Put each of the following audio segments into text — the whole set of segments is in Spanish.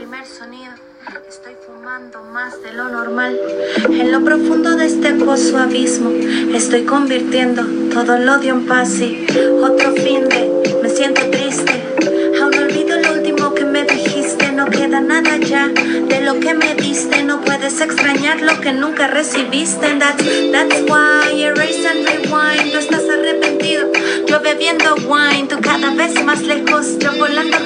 Estoy fumando más de lo normal. En lo profundo de este pozo abismo, estoy convirtiendo todo el odio en paz y otro fin de. Me siento triste. Aún olvido lo último que me dijiste. No queda nada ya de lo que me diste. No puedes extrañar lo que nunca recibiste. That's, that's why erase and rewind. Tú estás arrepentido. Yo bebiendo wine. Tú cada vez más lejos. Yo volando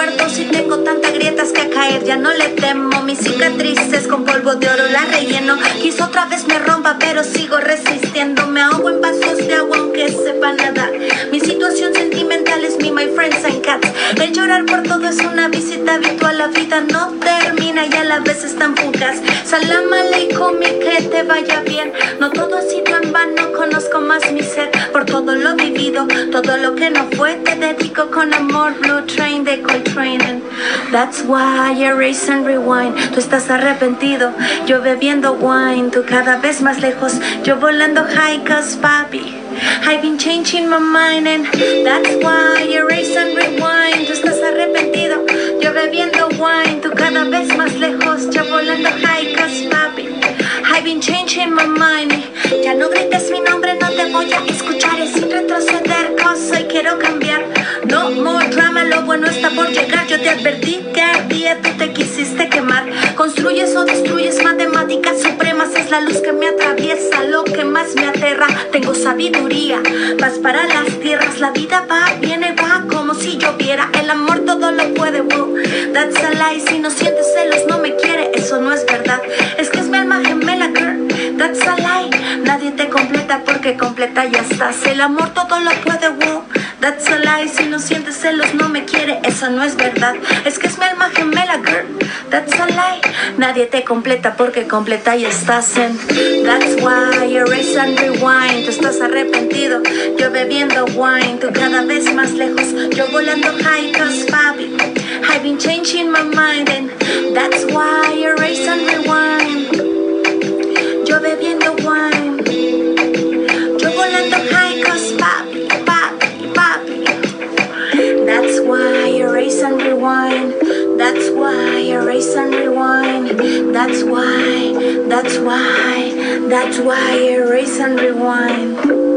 tu recuerdo. Si tengo tantas grietas que a caer, ya no le temo. Mis cicatrices con polvo de oro la relleno. Quizá otra vez me rompa, pero sigo resistiendo. Me ahogo en vasos de agua, aunque sepa nadar. Mi situación sentimental es mi, my friends and cats. El llorar por todo es una visita habitual. La vida no termina y a la vez están fugaz. Salam aleikum y que te vaya bien. No todo ha sido todo lo que no fue, te dedico con amor. Blue Train de Coltrane. That's why erase and rewind. Tú estás arrepentido, yo bebiendo wine. Tú cada vez más lejos, yo volando high cause papi. I've been changing my mind and that's why erase and rewind. Tú estás arrepentido, yo bebiendo wine. Tú cada vez más lejos, yo volando high cause papi. I've been changing my mind. Ya no grites mi nombre, no te voy a escuchar. Es sin retroceder, cosa y quiero cambiar. No more drama, lo bueno está por llegar. Yo te advertí que ardía, tú te quisiste quemar. Construyes o destruyes matemáticas supremas. Es la luz que me atraviesa, lo que más me aterra. Tengo sabiduría, vas para las tierras. La vida va, viene, va como si lloviera. El amor todo lo puede, wow. That's a lie. Si no sientes celos, completa ya estás. El amor todo lo puede, wow. That's a lie. Si no sientes celos, no me quiere. Eso no es verdad. Es que es mi alma gemela, girl. That's a lie. Nadie te completa porque completa ya estás en. That's why erase and rewind. Tú estás arrepentido. Yo bebiendo wine. Tú cada vez más lejos. Rewind. That's why erase and rewind. That's why, that's why, that's why erase and rewind.